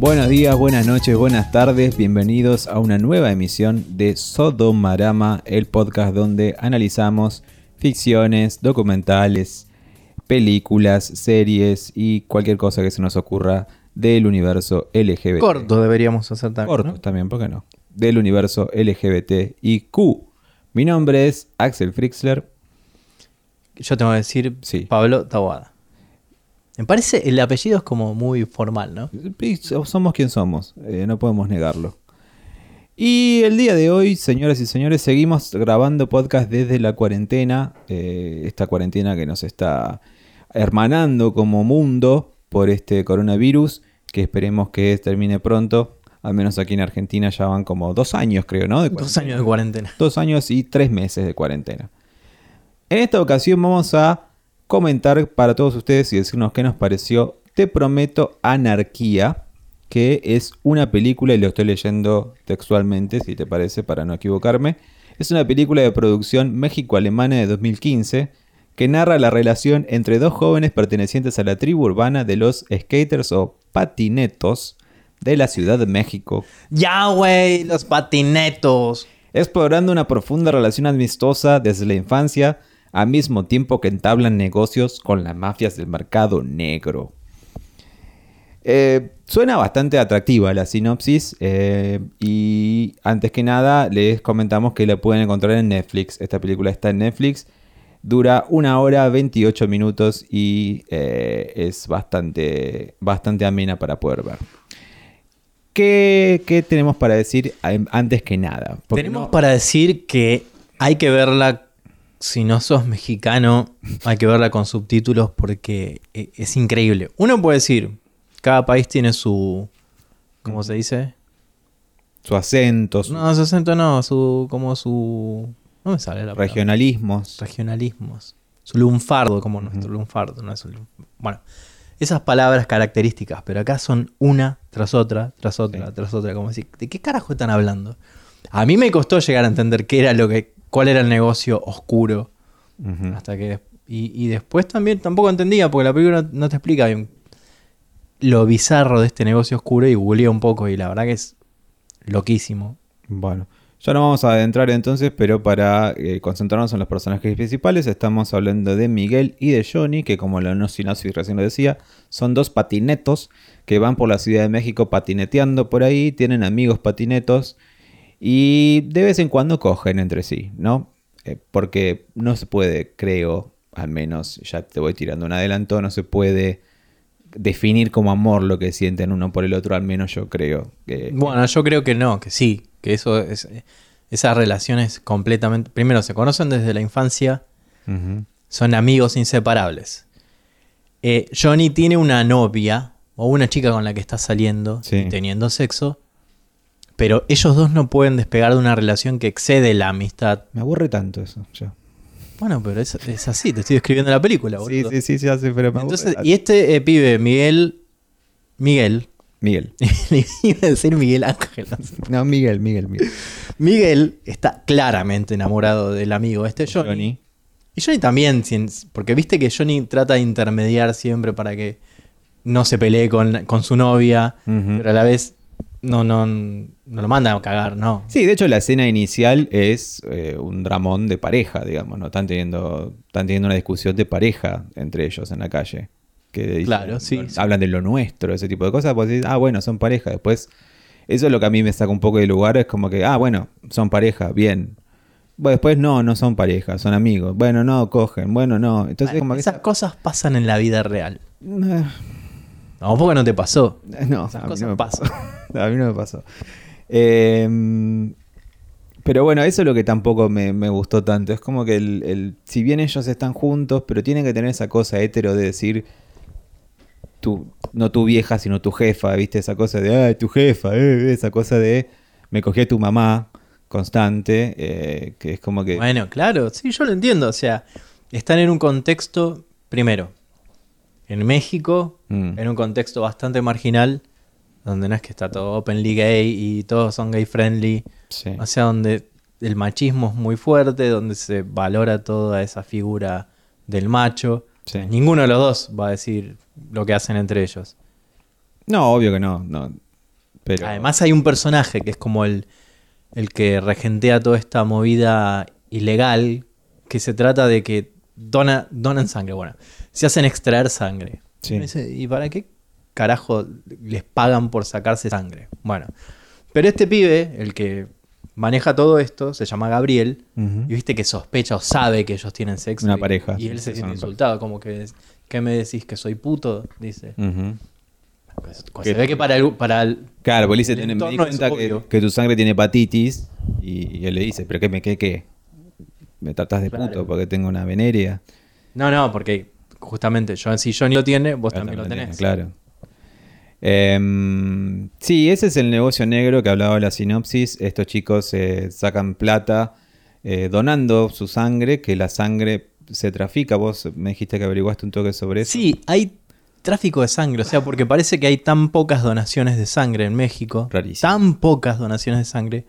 Buenos días, buenas noches, buenas tardes, bienvenidos a una nueva emisión de Sodomarama, el podcast donde analizamos ficciones, documentales, películas, series y cualquier cosa que se nos ocurra del universo LGBT. Corto deberíamos hacer también. Corto ¿no? también, ¿por qué no? Del universo LGBT y Q. Mi nombre es Axel Frixler. Yo tengo que decir Sí. Pablo Tawada. Me parece el apellido es como muy formal, ¿no? Somos quien somos, eh, no podemos negarlo. Y el día de hoy, señoras y señores, seguimos grabando podcast desde la cuarentena. eh, esta cuarentena que nos está hermanando como mundo por este coronavirus, que esperemos que termine pronto. Al menos aquí en Argentina ya van como dos años, creo, ¿no? De Dos años de cuarentena. Dos años y tres meses de cuarentena. En esta ocasión vamos a comentar para todos ustedes y decirnos qué nos pareció Te Prometo Anarquía, que es una película, y lo estoy leyendo textualmente, si te parece, para no equivocarme. Es una película de producción México-Alemana de 2015 que narra la relación entre dos jóvenes pertenecientes a la tribu urbana de los skaters o patinetos de la Ciudad de México, Ya, güey, los patinetos. explorando una profunda relación amistosa desde la infancia, al mismo tiempo que entablan negocios con las mafias del mercado negro. Eh, suena bastante atractiva la sinopsis eh, y antes que nada les comentamos que la pueden encontrar en Netflix. Esta película está en Netflix, dura una hora 28 minutos y eh, es bastante, bastante amena para poder ver. ¿Qué, qué tenemos para decir antes que nada? Porque Tenemos no- para decir que hay que verla, si no sos mexicano, hay que verla con subtítulos porque e- es increíble. Uno puede decir, cada país tiene su... ¿Cómo se dice? su acento, No, su acento no, su... como su... No me sale la palabra. regionalismos. regionalismos. Su lunfardo, como nuestro lunfardo, no es un Bueno, esas palabras características, pero acá son una tras otra, tras otra, Sí. tras otra, como decir, ¿de qué carajo están hablando? A mí me costó llegar a entender qué era lo que, cuál era el negocio oscuro, hasta que y, y después también tampoco entendía, porque la película no, no te explica bien lo bizarro de este negocio oscuro y googleé un poco y la verdad que es loquísimo. Bueno, ya no vamos a adentrar entonces, pero para eh, concentrarnos en los personajes principales, estamos hablando de Miguel y de Johnny, que como la no sinopsis recién lo decía, son dos patinetos que van por la Ciudad de México patineteando por ahí, tienen amigos patinetos y de vez en cuando cogen entre sí, ¿no? Eh, porque no se puede, creo, al menos ya te voy tirando un adelanto, no se puede definir como amor lo que sienten uno por el otro, al menos yo creo. que Bueno, yo creo que no, que sí, que eso es esas relaciones completamente primero se conocen desde la infancia, son amigos inseparables. Eh, Johnny tiene una novia o una chica con la que está saliendo Sí. teniendo sexo, pero ellos dos no pueden despegar de una relación que excede la amistad. Me aburre tanto eso. ya. Bueno, pero es, es así, te estoy describiendo la película, Sí, boludo. sí, sí, sí, hace, pero me Entonces, aburre. y este eh, pibe, Miguel, Miguel, Miguel. le iba a decir Miguel Ángel. no Miguel, Miguel, Miguel. Miguel está claramente enamorado del amigo este Johnny. Johnny. Y Johnny también, porque viste que Johnny trata de intermediar siempre para que no se pelee con, con su novia, pero a la vez no, no, no lo manda a cagar, no. Sí, de hecho la escena inicial es eh, un dramón de pareja, digamos, ¿no? Están teniendo, están teniendo una discusión de pareja entre ellos en la calle. Que dicen- Claro, sí, sí. Hablan de lo nuestro, ese tipo de cosas, pues dicen, ah, bueno, son pareja. Después, eso es lo que a mí me saca un poco de lugar, es como que, ah, bueno, son pareja, bien. Bueno, después no, no son pareja, son amigos. Bueno, no, cogen, bueno, no. Entonces, como que... Esas cosas pasan en la vida real. Eh, No, porque no te pasó. No, Esas a mí cosas no me pasan. pasó. A mí no me pasó. Eh, pero bueno, eso es lo que tampoco me, me gustó tanto. Es como que el, el- si bien ellos están juntos, pero tienen que tener esa cosa hetero de decir tu, no tu vieja, sino tu jefa, ¿viste? Esa cosa de, ay, tu jefa, eh, esa cosa de me cogí a tu mamá constante, eh, que es como que... Bueno, claro, sí, yo lo entiendo. O sea, están en un contexto, primero, en México, Mm. en un contexto bastante marginal, donde no es que está todo openly gay y todos son gay friendly. Sí. O sea, donde el machismo es muy fuerte, donde se valora toda esa figura del macho. Sí. Ninguno de los dos va a decir lo que hacen entre ellos. No, obvio que no, no. Pero, Además hay un personaje que es como el, el que regentea toda esta movida ilegal, que se trata de que dona, donan sangre, bueno, se hacen extraer sangre. Sí. ¿Y para qué carajo les pagan por sacarse sangre? Bueno, pero este pibe, el que maneja todo esto, se llama Gabriel, y viste que sospecha o sabe que ellos tienen sexo. Una y- pareja, Y él se siente insultado, como que, ¿qué me decís? ¿Que soy puto? Dice. Pues, Se ve que para el, para el- Claro, porque dice, El "Tiene- me di cuenta que, que tu sangre tiene hepatitis. Y, y él le dice, ¿pero qué me qué qué? ¿Me tratas de Claro. puto porque tengo una veneria? No, no, porque justamente yo, si Johnny lo tiene, vos también lo tenés. Claro. Em, sí, ese es el negocio negro que hablaba la sinopsis. Estos chicos eh, sacan plata eh, donando su sangre, que la sangre se trafica. Vos me dijiste que averiguaste un toque sobre eso. Sí, hay tráfico de sangre, o sea, porque parece que hay tan pocas donaciones de sangre en México, Rarísimo. tan pocas donaciones de sangre,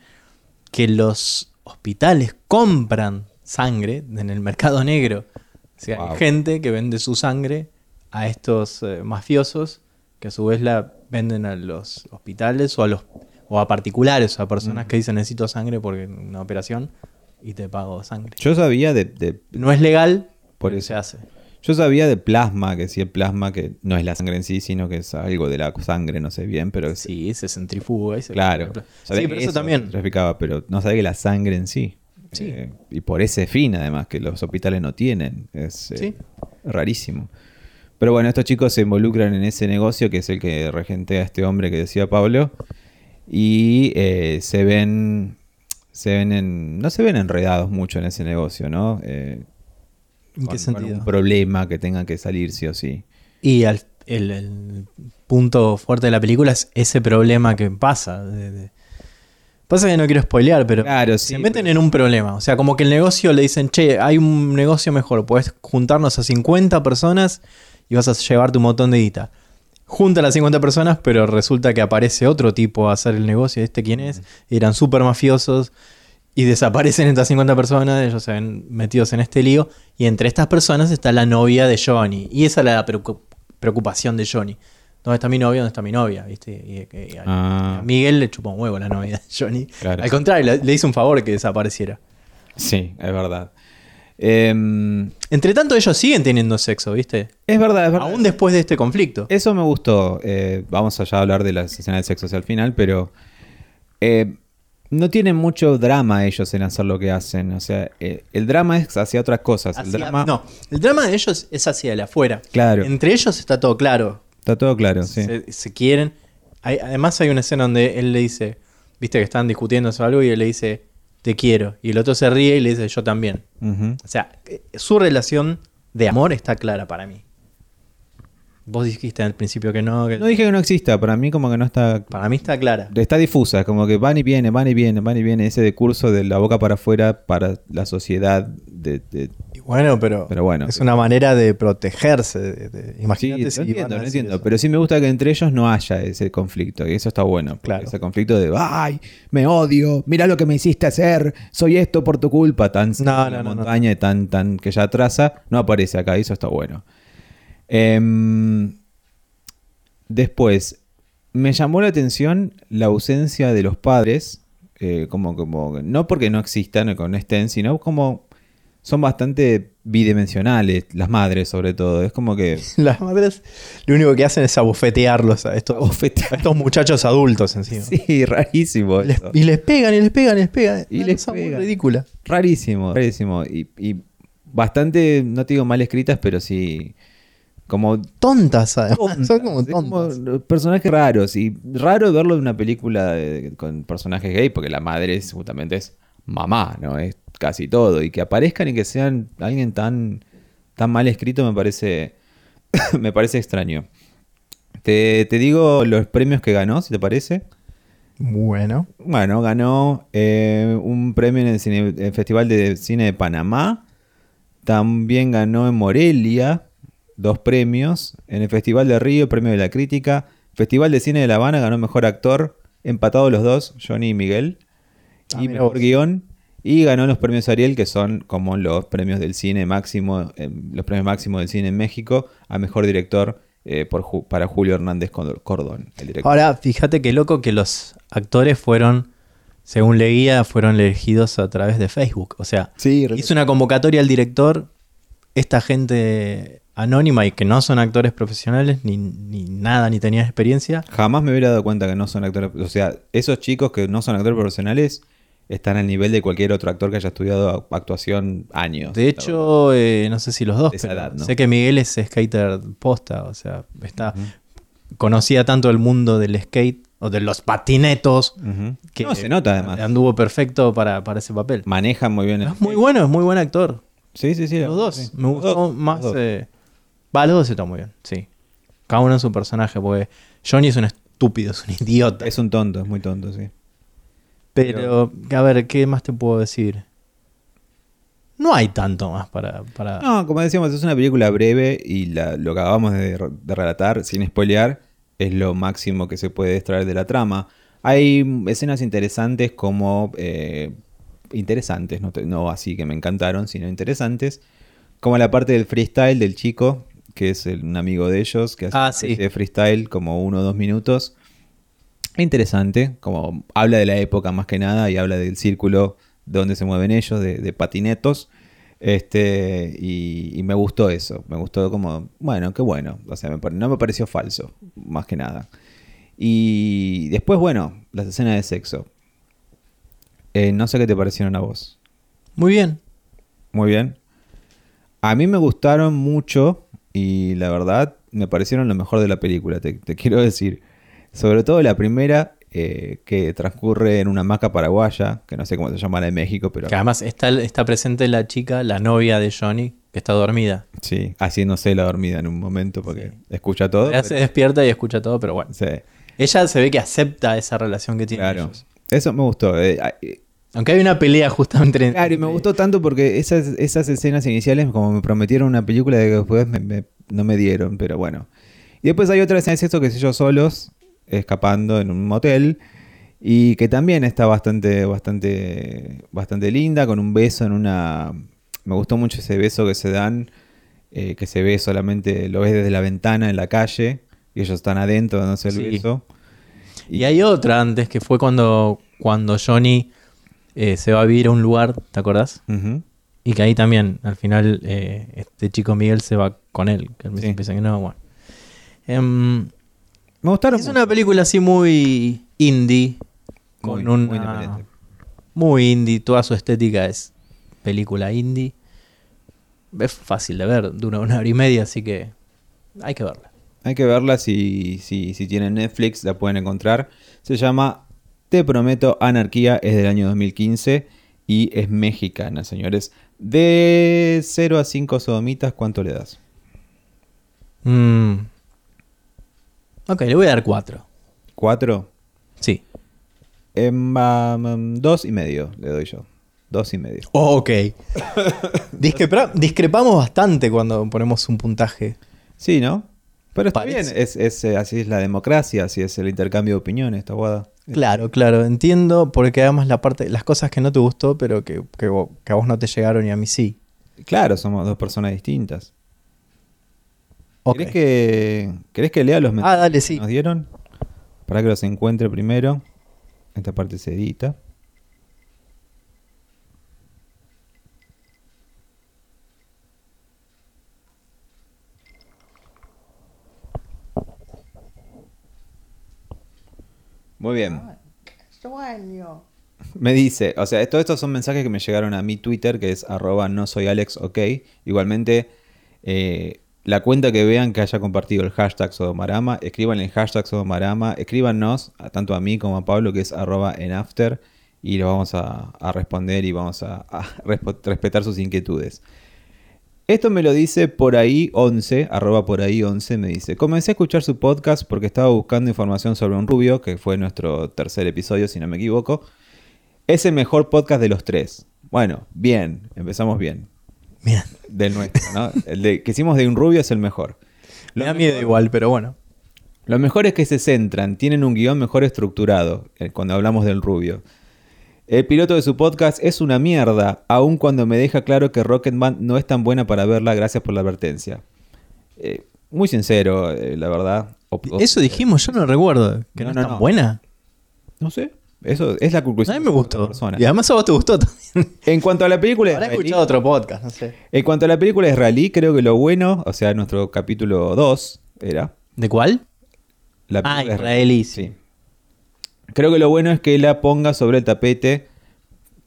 que los hospitales compran sangre en el mercado negro. O sea, Wow. hay gente que vende su sangre a estos eh, mafiosos que a su vez la venden a los hospitales o a los o a particulares, a personas que dicen necesito sangre porque una operación y te pago sangre. Yo sabía de, de- No es legal, Por eso. se hace. yo sabía de plasma, que sí el plasma que no es la sangre en sí, sino que es algo de la sangre, no sé bien, pero Sí, se centrifuga y se Claro. Sí, pero eso también. se traficaba, pero no sabía que la sangre en sí. Sí. Eh, y por ese fin, además, que los hospitales no tienen. Es eh, Sí. rarísimo. Pero bueno, estos chicos se involucran en ese negocio, que es el que regentea a este hombre que decía Pablo. Y eh, se ven. Se ven en. No se ven enredados mucho en ese negocio, ¿no? Eh, ¿En qué con sentido? un problema que tengan que salir sí o sí. Y al- el, el punto fuerte de la película es ese problema que pasa. de- de- Pasa que no quiero spoilear, pero Claro, sí, se meten pero- en un problema. O sea, como que el negocio le dicen, che, hay un negocio mejor, puedes juntarnos a 50 personas y vas a llevarte un montón de guita. Juntan a las 50 personas, pero resulta que aparece otro tipo a hacer el negocio. ¿Este quién es? Eran súper mafiosos y desaparecen estas 50 personas, ellos se ven metidos en este lío. Y entre estas personas está la novia de Johnny. Y esa es la preocu- preocupación de Johnny. ¿Dónde está mi novia? ¿Dónde está mi novia? ¿Viste? Y, y- y a- Ah. a Miguel le chupó un huevo la novia de Johnny. Claro. Al contrario, le, le hizo un favor que desapareciera. Sí, es verdad. Em, Entre tanto, ellos siguen teniendo sexo, ¿viste? es verdad, es verdad. Aún después de este conflicto. Eso me gustó. Eh, vamos allá a hablar de la escena del sexo hacia el final, pero eh, no tienen mucho drama ellos en hacer lo que hacen. O sea, eh, el drama es hacia otras cosas. el Hacia- drama. No, el drama de ellos es hacia el afuera. Claro. Entre ellos está todo claro. Está todo claro, sí. se, se quieren. Hay- además hay una escena donde él le dice, viste que están discutiendo sobre algo y él le dice, te quiero. Y el otro se ríe y le dice, yo también. O sea, eh, su relación de amor está clara para mí. Vos dijiste al principio que no, que No dije que no exista, para mí como que no está... para mí está clara. Está difusa, como que van y vienen, van y vienen, van y vienen. Ese discurso de la boca para afuera para la sociedad de... Bueno, pero, Pero bueno. es una manera de protegerse. de- de- imagínate si entiendo, decir entiendo. eso. Pero sí me gusta que entre ellos no haya ese conflicto. Y eso está bueno. Claro. Ese conflicto de, ay, me odio, mira lo que me hiciste hacer, soy esto por tu culpa, tan No, no, no, no. montaña y tan, tan que ya atrasa, no aparece acá. Y eso está bueno. Em, después, me llamó la atención la ausencia de los padres. eh, como, como, no porque no existan o que no estén, sino como son bastante bidimensionales, las madres sobre todo. Es como que... Las madres lo único que hacen es abofetearlos a estos, Abofetear. a estos muchachos adultos encima. Sí, rarísimo. Les- y les pegan, y les pegan, y les pegan. Y les pegan. ridícula. Rarísimo, rarísimo. Y, y bastante, no te digo mal escritas, pero sí como Tontas, además. tontas, Son como tontas. personajes raros. Y raro verlo en una película de- con personajes gay, porque la madre es, justamente es mamá, ¿no? Es casi todo. Y que aparezcan y que sean alguien tan, tan mal escrito me parece, me parece extraño. Te, te digo los premios que ganó, si te parece. Bueno. Bueno, ganó eh, un premio en el, cine- el Festival de Cine de Panamá. También ganó en Morelia dos premios. En el Festival de Río, premio de la crítica. Festival de Cine de La Habana ganó mejor actor. Empatados los dos, Johnny y Miguel. Ah, y mejor guion. Y ganó los premios Ariel, que son como los premios del cine máximo, eh, los premios máximos del cine en México, a mejor director eh, por Ju- para Julio Hernández Cor- Cordón, el director. Ahora, fíjate qué loco que los actores fueron, según leía, fueron elegidos a través de Facebook. O sea, sí, hizo una convocatoria al director, esta gente anónima y que no son actores profesionales, ni, ni nada, ni tenían experiencia. jamás me hubiera dado cuenta que no son actores. O sea, esos chicos que no son actores profesionales están al nivel de cualquier otro actor que haya estudiado actuación años. De hecho, eh, no sé si los dos, pero edad, ¿no? sé que Miguel es skater posta, o sea, está conocía tanto el mundo del skate o de los patinetos que no, se nota además. anduvo perfecto para, para ese papel. Manejan muy bien. el- Es muy bueno, es muy buen actor. Sí, sí, sí. Los dos. sí. Me gustó más. eh, Va, los dos están muy bien, sí. Cada uno en su personaje, porque Johnny es un estúpido, es un idiota. Es un tonto, es muy tonto, sí. Pero, a ver, ¿qué más te puedo decir? No hay tanto más para. para... No, como decíamos, es una película breve y la- lo que acabamos de, de relatar, sin spoilear, es lo máximo que se puede extraer de la trama. Hay escenas interesantes como... eh, interesantes, no, te- no así que me encantaron, sino interesantes. Como la parte del freestyle del chico, que es el- un amigo de ellos, que hace Ah, sí. de freestyle como uno o dos minutos. Interesante, como habla de la época más que nada y habla del círculo donde se mueven ellos, de, de patinetos. Este, y, y me gustó eso. Me gustó como, bueno, qué bueno. O sea, me no me pareció falso, más que nada. Y después, bueno, las escenas de sexo. Eh, no sé qué te parecieron a vos. Muy bien. Muy bien. A mí me gustaron mucho y la verdad me parecieron lo mejor de la película, te, te quiero decir. Sobre todo la primera, eh, que transcurre en una hamaca paraguaya, que no sé cómo se llama la de México, pero Que además está, está presente la chica, la novia de Johnny, que está dormida. sí, haciéndose la dormida en un momento porque escucha todo. Ella se despierta y escucha todo, pero bueno. sí, Ella se ve que acepta esa relación que tienen claro. ellos. Eso me gustó. eh, Aunque hay una pelea justamente entre. Claro, y me gustó tanto porque esas, esas escenas iniciales, como me prometieron una película de que después me- me- no me dieron, pero bueno. Y después hay otra escena de sexo que es ellos solos, escapando en un motel, y que también está bastante, bastante, bastante linda, con un beso en una... Me gustó mucho ese beso que se dan, eh, que se ve solamente, lo ves desde la ventana en la calle, y ellos están adentro dándose el Sí. beso. Y hay otra antes que fue cuando, cuando Johnny eh, se va a vivir a un lugar, ¿te acordás? Ujú. Y que ahí también, al final, eh, este chico Miguel se va con él. Que al Sí. piensa que no, bueno. Em, Me gustaron es mucho. una película así muy indie. Con Muy- muy una. independiente. Muy indie. Toda su estética es película indie. Es fácil de ver, dura una hora y media, así que hay que verla. Hay que verla si, si, si tienen Netflix, la pueden encontrar. Se llama Te prometo Anarquía, es del año 2015 y es mexicana, señores. De 0 a 5 sodomitas, ¿cuánto le das? Mm. Ok, le voy a dar cuatro. ¿4? Sí. Em, um, dos y medio le doy yo. Dos y medio. ok. Discrepa- discrepamos bastante cuando ponemos un puntaje. Sí, ¿no? Pero está Parece. bien, es, es, eh, así es la democracia, así es el intercambio de opiniones, esta guada. Claro, claro, entiendo, porque además la parte, las cosas que no te gustó, pero que, que a vos no te llegaron y a mí sí. Claro, somos dos personas distintas. Ok. ¿Querés, que, ¿Querés que lea los mensajes Ah, dale, que nos dieron? Para que los encuentre primero. Esta parte se edita. Muy bien. Sueño. Me dice, o sea, todos estos son mensajes que me llegaron a mi Twitter, que es arroba no soy Alex, ok. Igualmente, eh, la cuenta que vean que haya compartido el hashtag Sodomarama, escriban el hashtag Sodomarama, escríbanos tanto a mí como a Pablo, que es arroba en after, y lo vamos a, a responder y vamos a, respetar sus inquietudes. Esto me lo dice por ahí 11, arroba por ahí 11, me dice, comencé a escuchar su podcast porque estaba buscando información sobre un rubio, que fue nuestro tercer episodio, si no me equivoco. Es el mejor podcast de los tres. Bueno, bien, empezamos bien. Bien. Del nuestro, ¿no? El de, que hicimos de un rubio es el mejor. Me Lo da miedo mejor- igual, pero bueno. Lo mejor es que se centran, tienen un guion mejor estructurado, eh, cuando hablamos del rubio. El piloto de su podcast es una mierda, aun cuando me deja claro que Rocketman no es tan buena para verla, gracias por la advertencia. Eh, muy sincero, eh, la verdad. Op- Eso dijimos, yo no recuerdo. Que no, es tan no. buena. No sé. Eso es la A conclusión. mí me gustó. persona. Y además a vos te gustó también. En cuanto a la película Habrá israelí, escuchado otro podcast, no sé. en cuanto a la película israelí, creo que lo bueno, o sea, nuestro capítulo 2 era ¿De cuál? la Ah, israelí, sí. Creo que lo bueno es que la ponga sobre el tapete,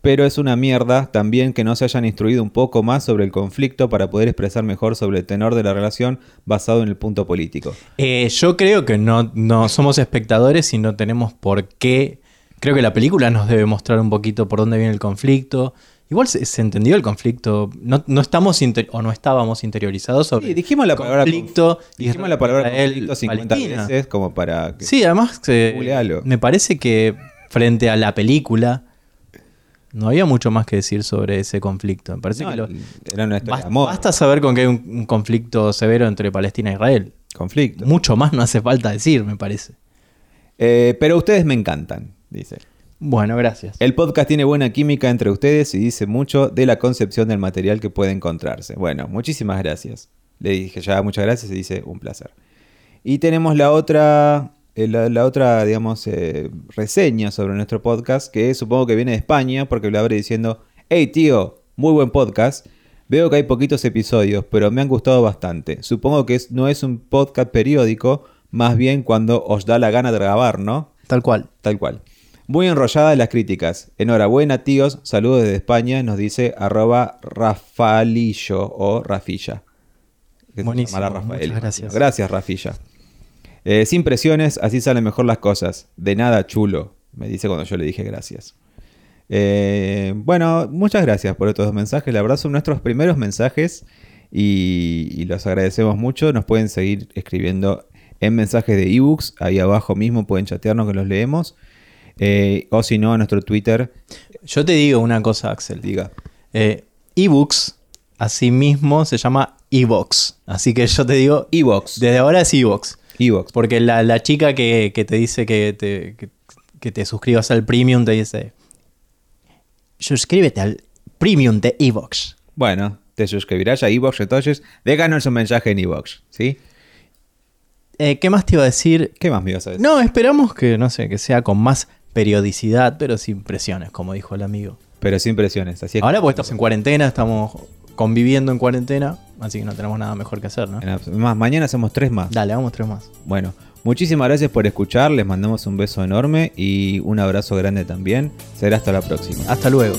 pero es una mierda también que no se hayan instruido un poco más sobre el conflicto para poder expresar mejor sobre el tenor de la relación basado en el punto político. Eh, yo creo que no, no somos espectadores y no tenemos por qué. Creo que la película nos debe mostrar un poquito por dónde viene el conflicto. Igual se, se entendió el conflicto. No, no estamos inter- o no estábamos interiorizados sobre Sí, dijimos la palabra conflicto. Dijimos la palabra conflicto 50 Palestina. veces como para que... Sí, además eh, me parece que frente a la película no había mucho más que decir sobre ese conflicto. Me parece No, que lo- era una historia bas- de amor, basta saber con que hay un, un conflicto severo entre Palestina e Israel. conflicto. Mucho más no hace falta decir, me parece. Eh, pero ustedes me encantan, dice. Bueno, gracias. El podcast tiene buena química entre ustedes y dice mucho de la concepción del material que puede encontrarse. Bueno, muchísimas gracias. Le dije ya muchas gracias y dice un placer. Y tenemos la otra, eh, la, la otra, digamos, eh, reseña sobre nuestro podcast, que supongo que viene de España, porque lo abre diciendo, hey tío, muy buen podcast. Veo que hay poquitos episodios, pero me han gustado bastante. Supongo que no es un podcast periódico, más bien cuando os da la gana de grabar, ¿no? Tal cual. Tal cual. Muy enrolladas las críticas. Enhorabuena, tíos. Saludos desde España. Nos dice arroba Rafalillo o Rafilla. Buenísimo, llamará Rafael. muchas gracias. Gracias, Rafilla. Eh, sin presiones, así salen mejor las cosas. De nada, chulo. Me dice cuando yo le dije gracias. Eh, bueno, muchas gracias por estos dos mensajes. La verdad son nuestros primeros mensajes y, y los agradecemos mucho. Nos pueden seguir escribiendo en mensajes de ebooks. Ahí abajo mismo pueden chatearnos que los leemos. Eh, o si no, a nuestro Twitter. Yo te digo una cosa, Axel. Diga. Eh, ebooks, así mismo se llama Evox. Así que yo te digo, Evox. desde ahora es Evox. Evox. Porque la, la chica que, que te dice que te, que, que te suscribas al premium te dice, suscríbete al premium de Evox. Bueno, te suscribirás a Evox entonces. Déjanos un mensaje en Evox. ¿Sí? Eh, ¿Qué más te iba a decir? ¿Qué más me ibas a decir? No, esperamos que, no sé, que sea con más periodicidad, pero sin presiones, como dijo el amigo. Pero sin presiones. Así es Ahora pues estamos en cuarentena, estamos conviviendo en cuarentena, así que no tenemos nada mejor que hacer, ¿no? Más, mañana hacemos tres más. Dale, vamos tres más. Bueno, muchísimas gracias por escuchar. Les mandamos un beso enorme y un abrazo grande también. Será hasta la próxima. Hasta luego.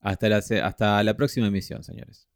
Hasta la, hasta la próxima emisión, señores.